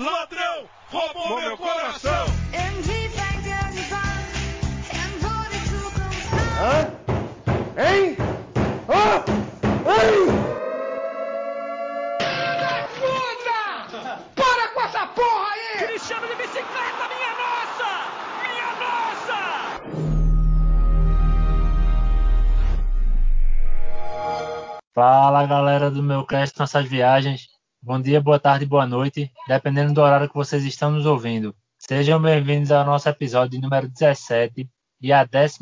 ladrão, roubou meu coração. Hã? Hein? Hã? Hein? Puta! Para com essa porra aí! Cristiano de bicicleta, minha nossa! Minha nossa! Fala galera do meu cast Nossas Viagens. Bom dia, boa tarde, boa noite, dependendo do horário que vocês estão nos ouvindo. Sejam bem-vindos ao nosso episódio número 17 e a 14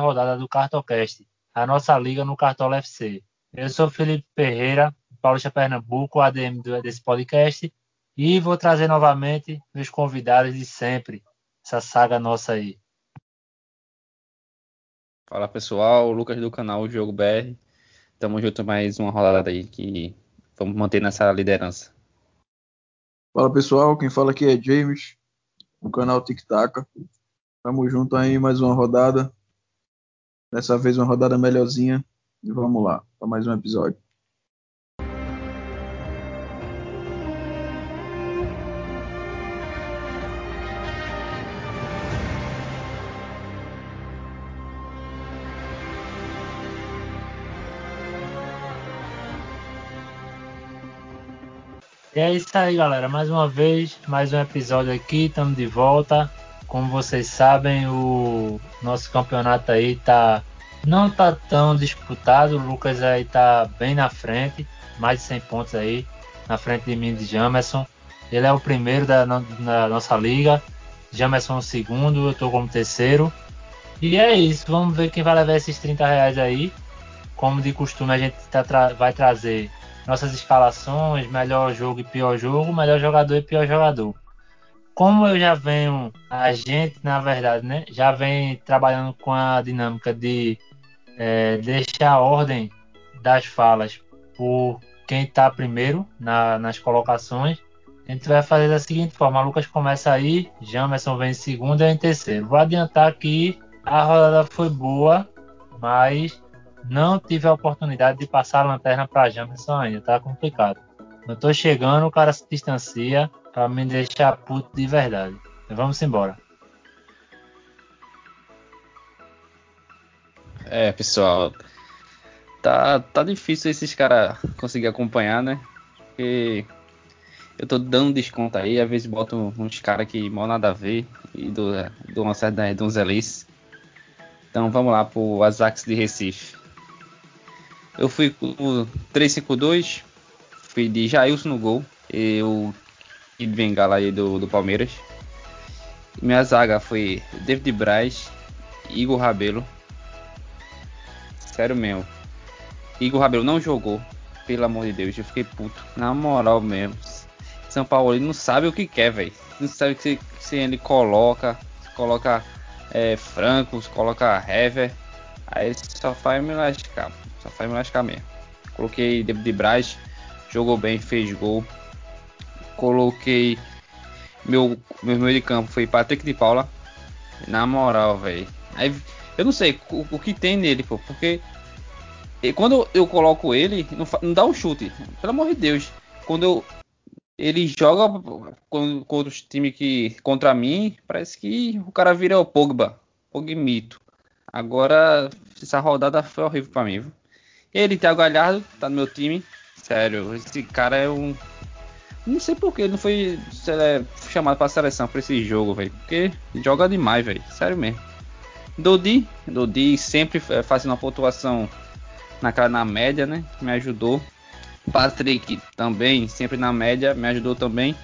rodada do Cartocast, a nossa liga no Cartola FC. Eu sou Felipe Ferreira, Paulista Pernambuco, ADM desse podcast, e vou trazer novamente meus convidados de sempre, essa saga nossa aí. Fala pessoal, Lucas do canal Jogo BR. Tamo junto mais uma rodada aí que vamos manter nessa liderança. Fala pessoal, quem fala aqui é James, do canal Tic Tac. Tamo junto aí mais uma rodada. Dessa vez uma rodada melhorzinha. E vamos lá, para mais um episódio. E é isso aí, galera. Mais uma vez, mais um episódio aqui. Estamos de volta. Como vocês sabem, o nosso campeonato aí tá não tá tão disputado. O Lucas aí tá bem na frente, mais de 100 pontos aí, na frente de mim de Jamerson. Ele é o primeiro da, da nossa liga. Jamerson o segundo, eu tô como terceiro. E é isso, vamos ver quem vai levar esses 30 reais aí. Como de costume, a gente tá tra vai trazer nossas escalações, melhor jogo e pior jogo, melhor jogador e pior jogador. Como eu já venho, a gente, na verdade, né, já vem trabalhando com a dinâmica de é, deixar a ordem das falas por quem está primeiro na, nas colocações, a gente vai fazer da seguinte forma: Lucas começa aí, Jamerson vem em segundo e em terceiro. Vou adiantar que a rodada foi boa, mas não tive a oportunidade de passar a lanterna para Jamerson ainda, tá complicado. Eu tô chegando, o cara se distancia para me deixar puto de verdade. Vamos embora. É, pessoal, tá, tá difícil esses caras conseguir acompanhar, né? Porque eu tô dando desconto aí, às vezes boto uns caras que mal nada a ver e do, do uma certa Elis. Então vamos lá pro Ajax de Recife. Eu fui com 352, fui de Jailson no gol, eu e Bengala aí do, do Palmeiras. Minha zaga foi David Braz, Igor Rabelo. Sério mesmo. Igor Rabelo não jogou, pelo amor de Deus, eu fiquei puto. Na moral mesmo. São Paulo ele não sabe o que quer, velho. Não sabe que se, se ele coloca, coloca é, Francos, coloca Hever. Aí só faz me lascar. Só faz me lascar mesmo. Coloquei David Braz, jogou bem, fez gol. Coloquei meu meu meio de campo foi Patrick de Paula. Na moral, velho. Aí eu não sei o, o, que tem nele, pô, porque quando eu coloco ele, não, não, dá um chute. Pelo amor de Deus. Quando eu, ele joga contra os times que contra mim, parece que o cara vira o Pogba, Pogmito. Agora essa rodada foi horrível para mim. Viu? Ele, Thiago Galhardo, tá no meu time. Sério, esse cara é um. Não sei por que ele não foi é, chamado pra seleção pra esse jogo, velho. Porque joga demais, velho. Sério mesmo. Dodi, Dodi sempre fazendo uma pontuação naquela na média, né? Me ajudou. Patrick também, sempre na média, me ajudou também.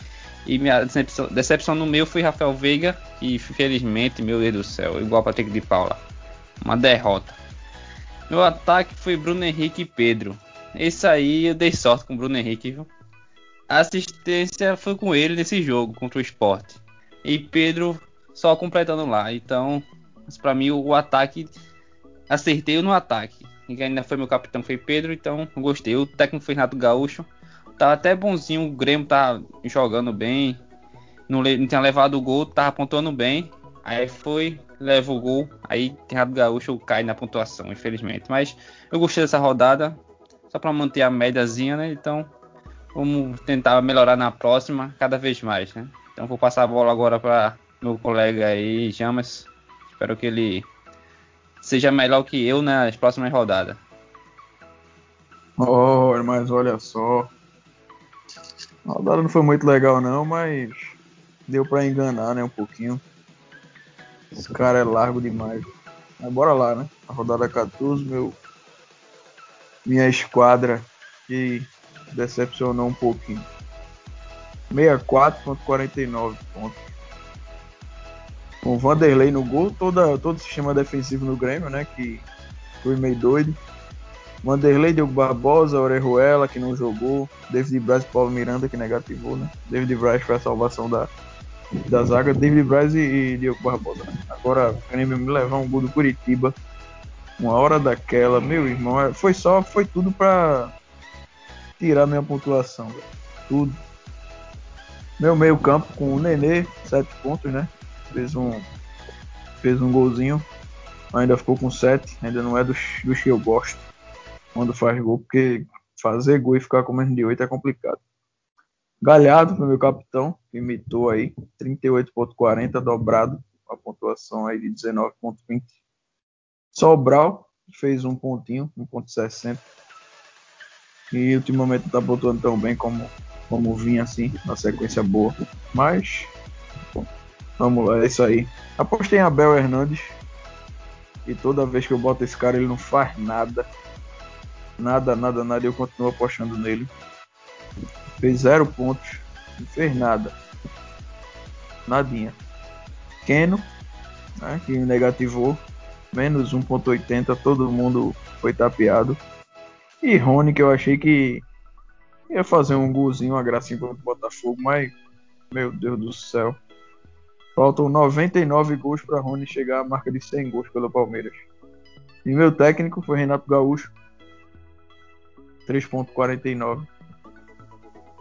E minha decepção, decepção no meu foi Rafael Veiga, que infelizmente, meu Deus do céu, igual Patrick de Paula. Uma derrota. Meu ataque foi Bruno Henrique e Pedro. Esse aí eu dei sorte com o Bruno Henrique, viu? A assistência foi com ele nesse jogo contra o Sport. E Pedro só completando lá. Então, para mim o ataque acertei no ataque. E ainda foi meu capitão foi Pedro, então gostei. O técnico foi Renato Gaúcho. Tava até bonzinho, o Grêmio tá jogando bem. Não, não tinha levado o gol, tava pontuando bem. Aí foi, leva o gol, aí Renato Gaúcho cai na pontuação, infelizmente. Mas eu gostei dessa rodada, só para manter a médiazinha, né? Então, vamos tentar melhorar na próxima cada vez mais, né? Então vou passar a bola agora para meu colega aí, Jamas. Espero que ele seja melhor que eu nas próximas rodadas. Oh, mas olha só. A rodada não foi muito legal não, mas deu para enganar, né, um pouquinho. Esse cara é largo demais. Mas bora lá, né? A rodada 14, meu minha esquadra que decepcionou um pouquinho. 64.49 pontos. Com o Vanderlei no gol, toda, todo o sistema defensivo no Grêmio, né? Que foi meio doido. Vanderlei, Diogo Barbosa, Orejuela, que não jogou. David Braz e Paulo Miranda, que negativou, né? David Braz foi a salvação da, da zaga. David Braz e, e Diogo Barbosa. Agora, Grêmio me levar um gol do Curitiba. Uma hora daquela, meu irmão, é, foi só, foi tudo pra tirar minha pontuação, véio. Tudo. Meu meio campo com o Nenê, 7 pontos, né? Fez um, fez um golzinho. Ainda ficou com 7. Ainda não é dos, dos que eu gosto quando faz gol, porque fazer gol e ficar com menos de 8 é complicado. Galhardo meu capitão, imitou aí 38.40 dobrado, a pontuação aí de 19.20. Sobral fez um pontinho, 1.60. E ultimamente tá pontuando tão bem como, como vinha assim, na sequência boa. Mas vamos lá, é isso aí. Apostei em Abel Hernandes. E toda vez que eu boto esse cara, ele não faz nada. Nada, nada, nada. Eu continuo apostando nele. Fez zero pontos. Não fez nada. Nadinha. Keno, né, que negativou. Menos 1.80. Todo mundo foi tapeado. E Rony, que eu achei que ia fazer um golzinho, uma gracinha contra o Botafogo, mas meu Deus do céu. Faltam 99 gols para Rony chegar à marca de 100 gols pelo Palmeiras. E meu técnico foi Renato Gaúcho, 3.49.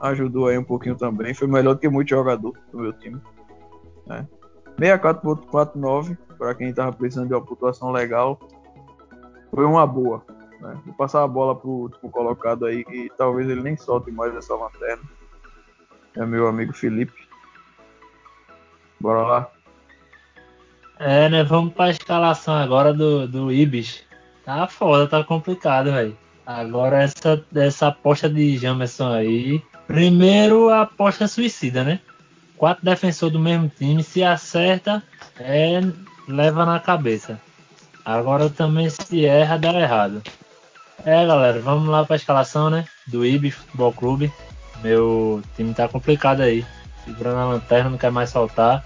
Ajudou aí um pouquinho também. Foi melhor do que muito jogador do meu time. Né? 64.49 para quem estava precisando de uma pontuação legal. Foi uma boa. Né? Vou passar a bola pro último colocado aí, que talvez ele nem solte mais essa lanterna. É meu amigo Felipe. Bora lá. É, né? Vamos pra escalação agora do, do Ibis. Tá foda, tá complicado, velho. Agora essa, essa aposta de Jamerson aí. Primeiro a aposta suicida, né? Quatro defensores do mesmo time, se acerta, é, leva na cabeça. Agora também se erra, dá errado. É, galera, vamos lá para a escalação, né? Do Ibis Futebol Clube. Meu time tá complicado aí. Segurando a lanterna, não quer mais soltar.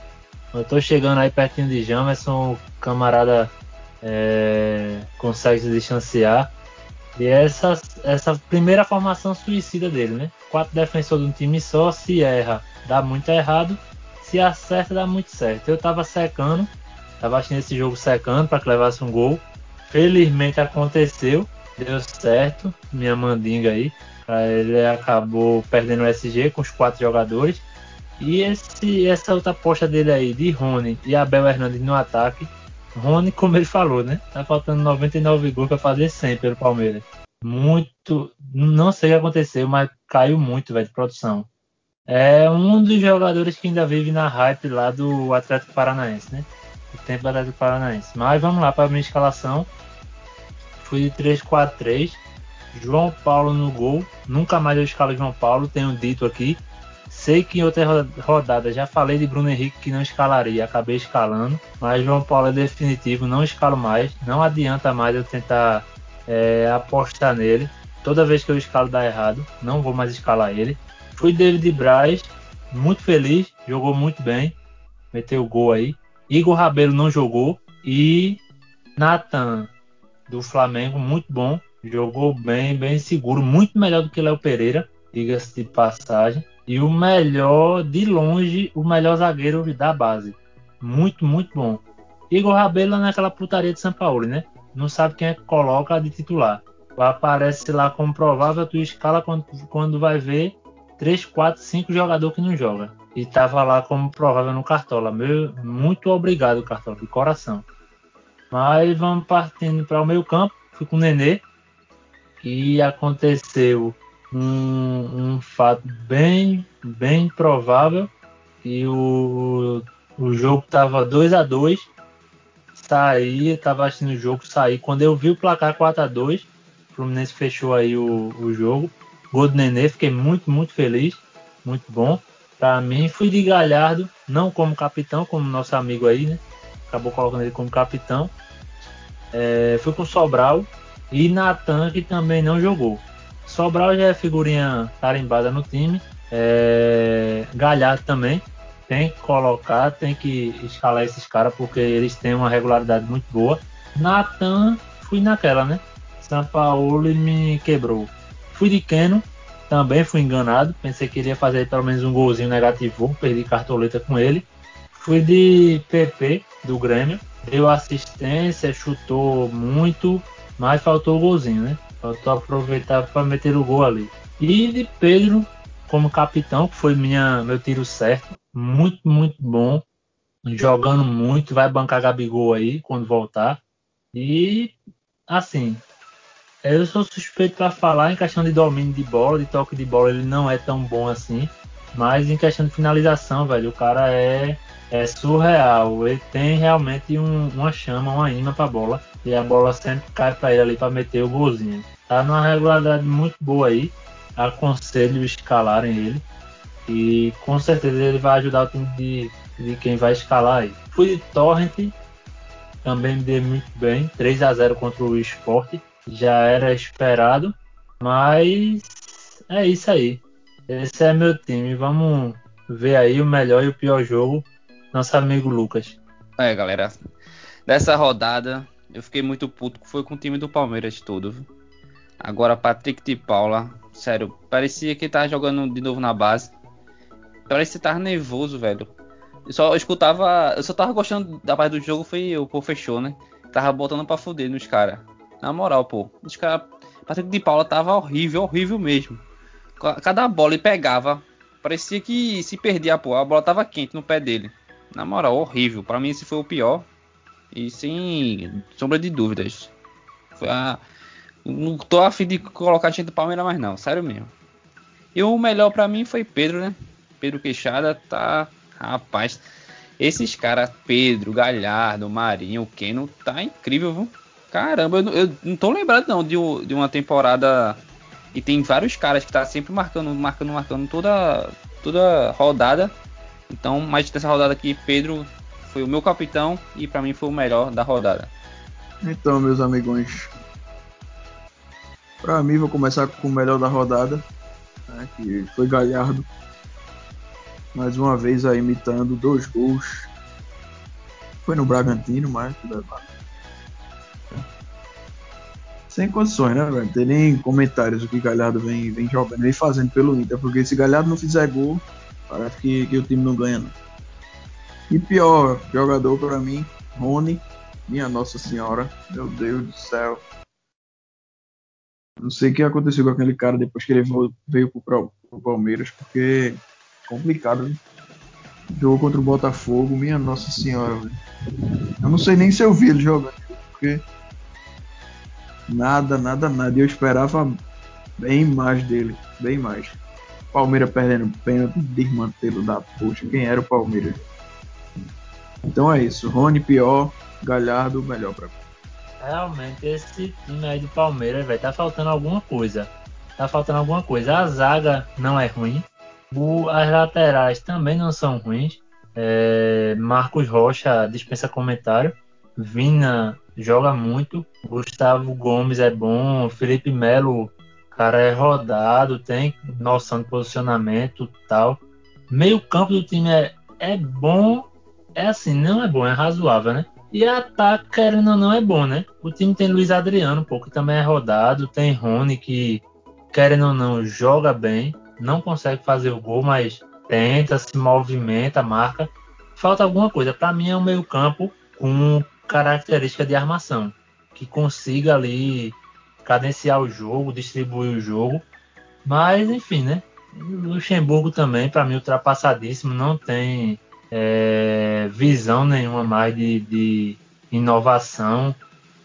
Eu tô chegando aí pertinho de Jamerson, o camarada é, consegue se distanciar. E essa, essa primeira formação suicida dele, né? Quatro defensores de um time só, se erra, dá muito errado. Se acerta, dá muito certo. Eu tava secando, tava assistindo esse jogo secando para que levasse um gol. Felizmente aconteceu deu certo, minha mandinga aí. Ele acabou perdendo o SG com os quatro jogadores. E esse, essa outra aposta dele aí, de Rony e Abel Hernandes no ataque. Rony, como ele falou, né? Tá faltando 99 gols para fazer 100 pelo Palmeiras. Muito. Não sei o que aconteceu, mas caiu muito, velho, de produção. É um dos jogadores que ainda vive na hype lá do Atlético Paranaense, né? O tempo do Atlético Paranaense. Mas vamos lá para a minha escalação. Fui de 3-4-3. João Paulo no gol. Nunca mais eu escalo João Paulo, tenho dito aqui. Sei que em outra rodada já falei de Bruno Henrique que não escalaria, acabei escalando. Mas João Paulo é definitivo, não escalo mais. Não adianta mais eu tentar é, apostar nele. Toda vez que eu escalo dá errado, não vou mais escalar ele. Fui David Braz, muito feliz, jogou muito bem, meteu o gol aí. Igor Rabelo não jogou e Nathan do Flamengo, muito bom. Jogou bem, bem seguro, muito melhor do que Léo Pereira, diga-se de passagem. E o melhor, de longe, o melhor zagueiro da base. Muito, muito bom. Igor Rabelo naquela putaria de São Paulo, né? Não sabe quem é que coloca de titular. Aparece lá como provável, tu escala quando, quando vai ver 3, 4, 5 jogadores que não joga. E tava lá como provável no Cartola. Meu, muito obrigado, Cartola, de coração. Mas vamos partindo para o meio campo. Fui com o Nenê. E aconteceu um, um fato bem, bem provável que o, o jogo tava 2 a 2 saí, tava assistindo o jogo, saí. Quando eu vi o placar 4 a 2 o Fluminense fechou aí o, o jogo. Gol do Nenê, fiquei muito, muito feliz. Muito bom. Pra mim, fui de Galhardo, não como capitão, como nosso amigo aí, né? Acabou colocando ele como capitão. É, fui com Sobral e Natan, que também não jogou. Sobral já é figurinha tarimbada no time. É, Galhardo também tem que colocar, tem que escalar esses caras porque eles têm uma regularidade muito boa. Natan, fui naquela, né? São Paulo me quebrou. Fui de Keno, também fui enganado. Pensei que iria fazer pelo menos um golzinho negativo, perdi cartoleta com ele. Fui de PP do Grêmio, deu assistência, chutou muito, mas faltou o golzinho, né? Faltou aproveitar para meter o gol ali. E de Pedro como capitão, que foi minha, meu tiro certo muito, muito bom, jogando muito, vai bancar Gabigol aí quando voltar. E assim, eu sou suspeito para falar em questão de domínio de bola, de toque de bola, ele não é tão bom assim, mas em questão de finalização, velho, o cara é, é surreal. Ele tem realmente um, uma chama, uma imã para bola, e a bola sempre cai para ele ali para meter o golzinho. Tá numa regularidade muito boa aí. Aconselho escalarem ele. E com certeza ele vai ajudar o time de, de quem vai escalar aí. Fui de Torrent, também me dei muito bem, 3 a 0 contra o Sport, já era esperado, mas é isso aí. Esse é meu time. Vamos ver aí o melhor e o pior jogo. Nosso amigo Lucas. É, galera. Dessa rodada, eu fiquei muito puto que foi com o time do Palmeiras todo. Agora, Patrick de Paula, sério, parecia que tava jogando de novo na base. Parece que tava nervoso, velho. Eu só escutava. Eu só tava gostando da parte do jogo, foi o pô fechou, né? Tava botando pra fuder nos caras. Na moral, pô. Os caras. Patrick de Paula tava horrível, horrível mesmo. Cada bola ele pegava. Parecia que se perdia, pô. A bola tava quente no pé dele. Na moral, horrível. Para mim esse foi o pior. E sem sombra de dúvidas. Foi a. Não tô afim de colocar gente do Palmeiras mais não, sério mesmo. E o melhor para mim foi Pedro, né? Pedro Queixada tá. Rapaz, esses caras, Pedro, Galhardo, Marinho, Keno, tá incrível, viu? Caramba, eu, eu, não tô lembrado não de, de, uma temporada. E tem vários caras que tá sempre marcando, marcando, marcando toda, toda rodada. Então, mas dessa rodada aqui, Pedro foi o meu capitão e para mim foi o melhor da rodada. Então, meus amigões, para mim vou começar com o melhor da rodada, né, que foi Galhardo mais uma vez aí imitando dois gols. Foi no Bragantino, mas sem condições, né, velho? Tem nem comentários o que Galhardo vem, vem jogando, vem fazendo pelo Inter, porque se Galhardo não fizer gol, parece que, que o time não ganha, não. E pior jogador para mim, Rony, minha Nossa Senhora, meu Deus do céu. Não sei o que aconteceu com aquele cara depois que ele veio pro, pro Palmeiras, porque complicado, né? Jogou contra o Botafogo, minha nossa senhora, velho. Eu não sei nem se eu vi ele jogando, porque nada, nada, nada. Eu esperava bem mais dele, bem mais. Palmeiras perdendo pênalti, desmantelo da poxa. Quem era o Palmeiras? Então é isso. Rony pior, Galhardo melhor pra mim. Realmente, esse time aí do Palmeiras, velho, tá faltando alguma coisa. Tá faltando alguma coisa. A zaga não é ruim. O, as laterais também não são ruins. É, Marcos Rocha dispensa comentário. Vina joga muito. Gustavo Gomes é bom. Felipe Melo, cara, é rodado, tem noção de posicionamento tal. Meio campo do time é, é bom. É assim, não é bom, é razoável, né? E ataque, querendo ou não, é bom, né? O time tem Luiz Adriano, pô, que também é rodado. Tem Rony, que, querendo ou não, joga bem não consegue fazer o gol, mas tenta, se movimenta, marca. Falta alguma coisa. Para mim é um meio campo com característica de armação, que consiga ali cadenciar o jogo, distribuir o jogo. Mas enfim, né? Luxemburgo também, para mim, ultrapassadíssimo, não tem é, visão nenhuma mais de, de inovação.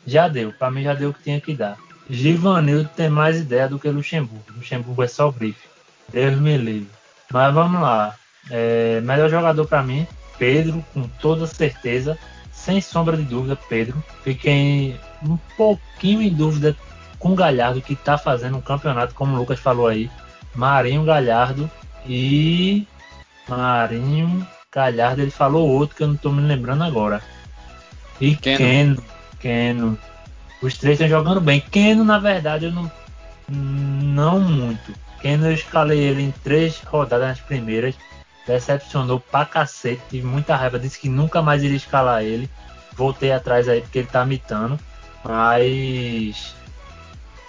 Já deu, para mim já deu o que tinha que dar. Givanildo tem mais ideia do que Luxemburgo. Luxemburgo é só grife. Deus me livre. Mas vamos lá. É, melhor jogador para mim, Pedro, com toda certeza. Sem sombra de dúvida, Pedro. Fiquei um pouquinho em dúvida com o Galhardo, que está fazendo um campeonato, como o Lucas falou aí. Marinho Galhardo e. Marinho Galhardo, ele falou outro que eu não estou me lembrando agora. E Keno. Keno. Os três estão jogando bem. Keno, na verdade, eu não. Não muito. Keno eu escalei ele em três rodadas nas primeiras. Decepcionou pra cacete. Tive muita raiva. Disse que nunca mais iria escalar ele. Voltei atrás aí porque ele tá mitando. Mas.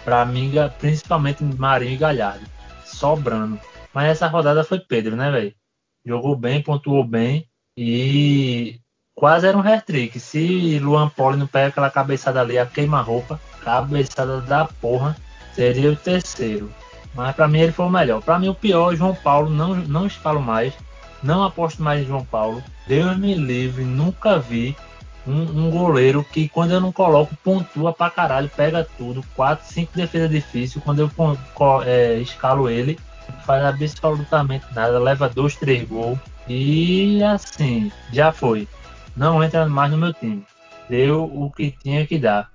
Pra mim, principalmente Marinho e Galhardo. Sobrando. Mas essa rodada foi Pedro, né, velho? Jogou bem, pontuou bem. E quase era um hat-trick. Se Luan Poli não pega aquela cabeçada ali, a queima-roupa, cabeçada da porra, seria o terceiro. Mas pra mim ele foi o melhor. Pra mim o pior, João Paulo, não, não escalo mais. Não aposto mais em João Paulo. Deus me livre, nunca vi um, um goleiro que quando eu não coloco, pontua pra caralho, pega tudo. 4, 5 defesas difíceis. Quando eu é, escalo ele, faz absolutamente nada. Leva 2, 3 gols. E assim, já foi não entra mais no meu time. Deu o que tinha que dar.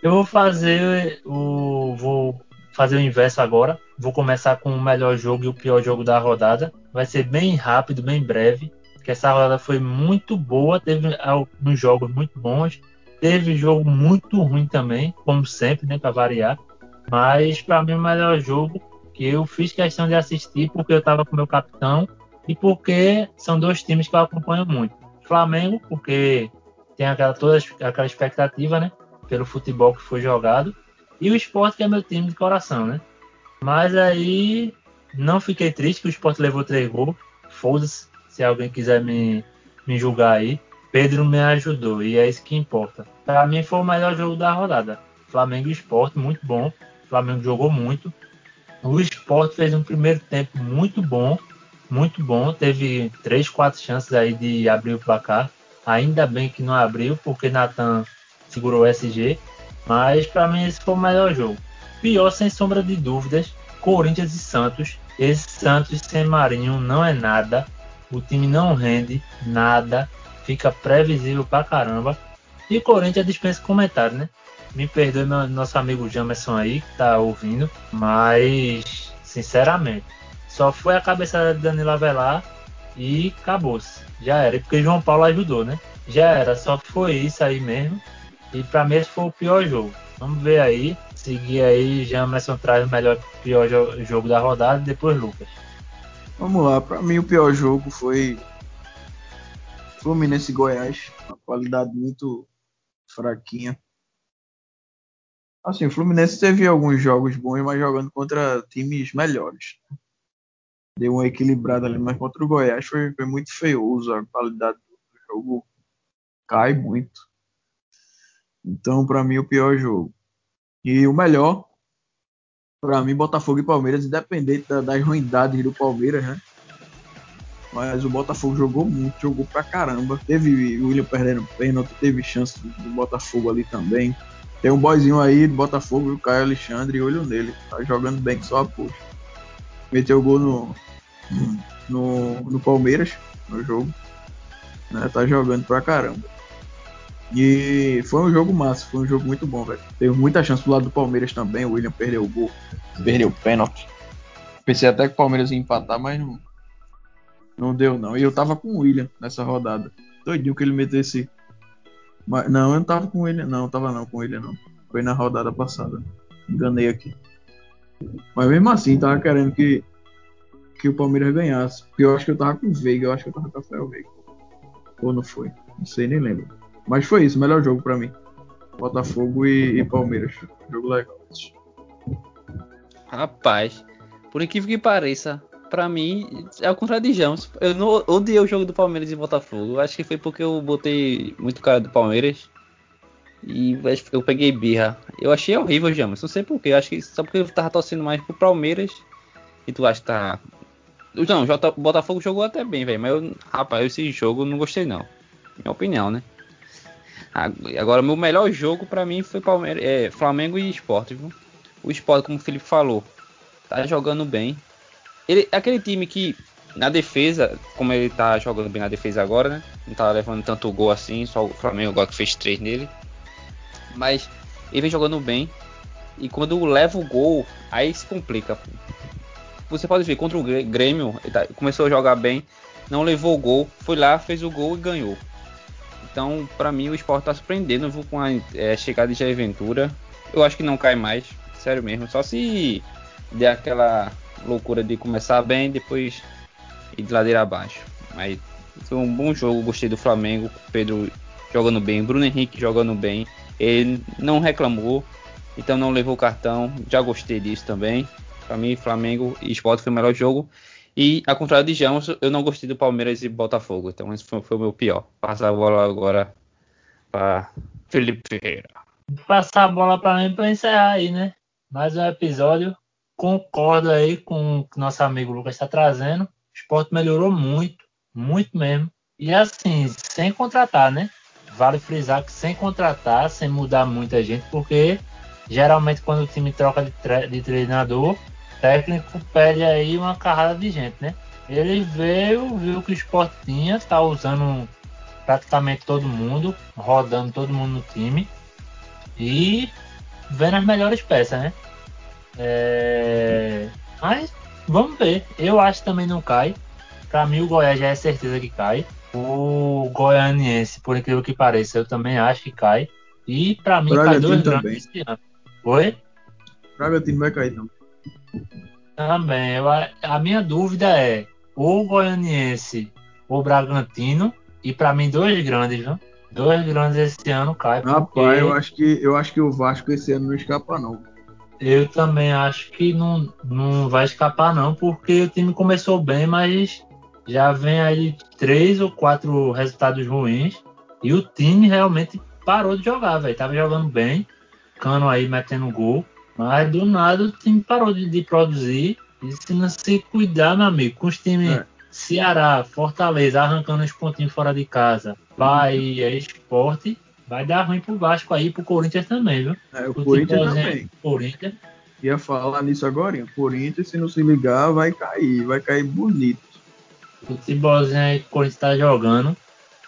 Eu vou fazer o vou fazer o inverso agora. Vou começar com o melhor jogo e o pior jogo da rodada. Vai ser bem rápido, bem breve, porque essa rodada foi muito boa, teve alguns jogos muito bons, teve jogo muito ruim também, como sempre, né, para variar. Mas para mim o melhor jogo que eu fiz questão de assistir porque eu estava com meu capitão e porque são dois times que eu acompanho muito. Flamengo, porque tem aquela, toda aquela expectativa, né? Pelo futebol que foi jogado. E o esporte, que é meu time de coração, né? Mas aí não fiquei triste que o esporte levou três gols. Foda-se, se alguém quiser me, me julgar aí. Pedro me ajudou e é isso que importa. Para mim foi o melhor jogo da rodada. Flamengo e esporte, muito bom. Flamengo jogou muito. O esporte fez um primeiro tempo muito bom muito bom. Teve três, quatro chances aí de abrir o placar. Ainda bem que não abriu, porque Nathan segurou o SG. Mas para mim esse foi o melhor jogo. Pior, sem sombra de dúvidas, Corinthians e Santos. Esse Santos sem Marinho não é nada. O time não rende nada. Fica previsível pra caramba. E Corinthians dispensa comentário, né? Me perdoe meu, nosso amigo Jamerson aí, que tá ouvindo. Mas, sinceramente, só foi a cabeçada de Danilo Avelar e acabou-se. Já era. E Porque João Paulo ajudou, né? Já era. Só foi isso aí mesmo. E pra mim esse foi o pior jogo. Vamos ver aí. Seguir aí. Jamerson traz o melhor pior jo- jogo da rodada. Depois Lucas. Vamos lá, pra mim o pior jogo foi Fluminense e Goiás. Uma qualidade muito fraquinha. Assim, o Fluminense teve alguns jogos bons, mas jogando contra times melhores. Deu uma equilibrada ali, mas contra o Goiás foi, foi muito feioso. A qualidade do jogo cai muito. Então, pra mim, o pior jogo. E o melhor, pra mim, Botafogo e Palmeiras, independente da- das ruindades do Palmeiras, né? Mas o Botafogo jogou muito, jogou pra caramba. Teve o William perdendo pênalti, teve chance do, Botafogo ali também. Tem um boyzinho aí do Botafogo, o Caio Alexandre, olho nele. Tá jogando bem só a. Meteu gol no, no, no Palmeiras, no jogo. Né? Tá jogando pra caramba. E foi um jogo massa, foi um jogo muito bom, velho. Teve muita chance do lado do Palmeiras também. O William perdeu o gol, perdeu o pênalti. Pensei até que o Palmeiras ia empatar, mas não, não deu não. E eu tava com o William nessa rodada. Doidinho que ele metesse. Mas, não, eu não tava com William, não, tava não com William não. Foi na rodada passada. Enganei aqui. Mas mesmo assim, tava querendo que, que o Palmeiras ganhasse. Porque eu acho que eu tava com o Veiga, eu acho que eu tava com o Rafael Veiga. Ou não foi? Não sei, nem lembro. Mas foi isso, melhor jogo pra mim. Botafogo e, e Palmeiras. Jogo legal. Rapaz, por incrível que pareça, pra mim é o contrário de Jamos. Eu não odiei o jogo do Palmeiras e Botafogo. Acho que foi porque eu botei muito cara do Palmeiras. E eu peguei birra. Eu achei horrível, Jamos. Não sei porquê. Acho que só porque eu tava torcendo mais pro Palmeiras. E tu acha que tá. Não, o Botafogo jogou até bem, velho. Mas eu, rapaz, esse jogo eu não gostei não. Minha opinião, né? Agora, meu melhor jogo para mim foi Palmeiras, é, Flamengo e Sport. Viu? O Sport, como o Felipe falou, tá jogando bem. Ele, aquele time que na defesa, como ele tá jogando bem na defesa agora, né? Não tá levando tanto gol assim, só o Flamengo agora que fez três nele. Mas ele vem jogando bem. E quando leva o gol, aí se complica. Você pode ver, contra o Grêmio, ele tá, começou a jogar bem, não levou o gol, foi lá, fez o gol e ganhou. Então, para mim, o esporte tá surpreendendo com a é, chegada de Jair Ventura. Eu acho que não cai mais, sério mesmo. Só se der aquela loucura de começar bem, depois ir de ladeira abaixo. Mas foi um bom jogo, gostei do Flamengo, Pedro jogando bem, Bruno Henrique jogando bem. Ele não reclamou, então não levou cartão. Já gostei disso também. Para mim, Flamengo e Sport foi o melhor jogo. E, ao contrário de João, eu não gostei do Palmeiras e Botafogo. Então, esse foi, foi o meu pior. Passar a bola agora para Felipe Ferreira. Passar a bola para mim para encerrar aí, né? Mais um episódio. Concordo aí com o que nosso amigo Lucas está trazendo. O esporte melhorou muito, muito mesmo. E assim, sem contratar, né? Vale frisar que sem contratar, sem mudar muita gente, porque geralmente quando o time troca de, de treinador, técnico pede aí uma carrada de gente, né? Ele veio, viu que o esporte tinha, está usando praticamente todo mundo, rodando todo mundo no time e vendo as melhores peças, né? É... Mas vamos ver. Eu acho que também não cai. Para mim o Goiás já é certeza que cai. O Goianiense, por incrível que pareça, eu também acho que cai. E para mim cai dois grandes esse ano. Oi? Bragantino vai cair não. Também. Eu, a minha dúvida é o Goianiense ou Bragantino. E para mim dois grandes, viu? Dois grandes esse ano cai. Rapaz, porque... eu acho que eu acho que o Vasco esse ano não escapa não. Eu também acho que não, não vai escapar não, porque o time começou bem, mas já vem aí três ou quatro resultados ruins e o time realmente parou de jogar, velho. Tava jogando bem, Cano aí metendo gol, mas do nada o time parou de, de produzir. E se não se cuidar, meu amigo, com os times é. Ceará, Fortaleza arrancando os pontinhos fora de casa, Bahia, Esporte, vai dar ruim pro Vasco aí, pro Corinthians também, viu? É, o, o Corinthians também. Corinthians. Ia falar nisso agora, o Corinthians, se não se ligar, vai cair, vai cair bonito futebolzinho aí que o Corinthians tá jogando,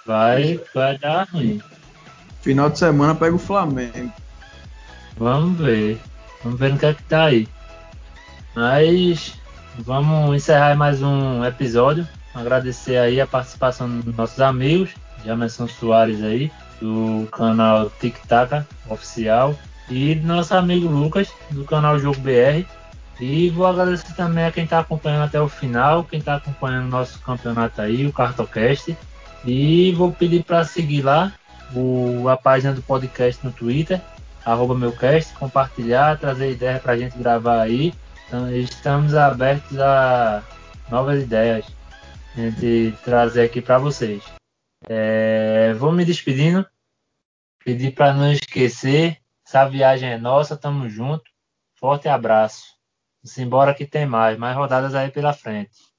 vai, vai dar ruim. Final de semana pega o Flamengo. Vamos ver. Vamos ver no que é que tá aí. Mas vamos encerrar mais um episódio. Agradecer aí a participação dos nossos amigos, Jamerson Soares aí, do canal Tic Tac oficial, e do nosso amigo Lucas, do canal Jogo BR. E vou agradecer também a quem está acompanhando até o final, quem está acompanhando o nosso campeonato aí, o Cartocast. E vou pedir para seguir lá o, a página do podcast no Twitter, arroba meucast, compartilhar, trazer ideia para a gente gravar aí. Então, estamos abertos a novas ideias a gente trazer aqui para vocês. É, vou me despedindo, pedir para não esquecer, essa viagem é nossa, tamo junto. Forte abraço. Simbora que tem mais, mais rodadas aí pela frente.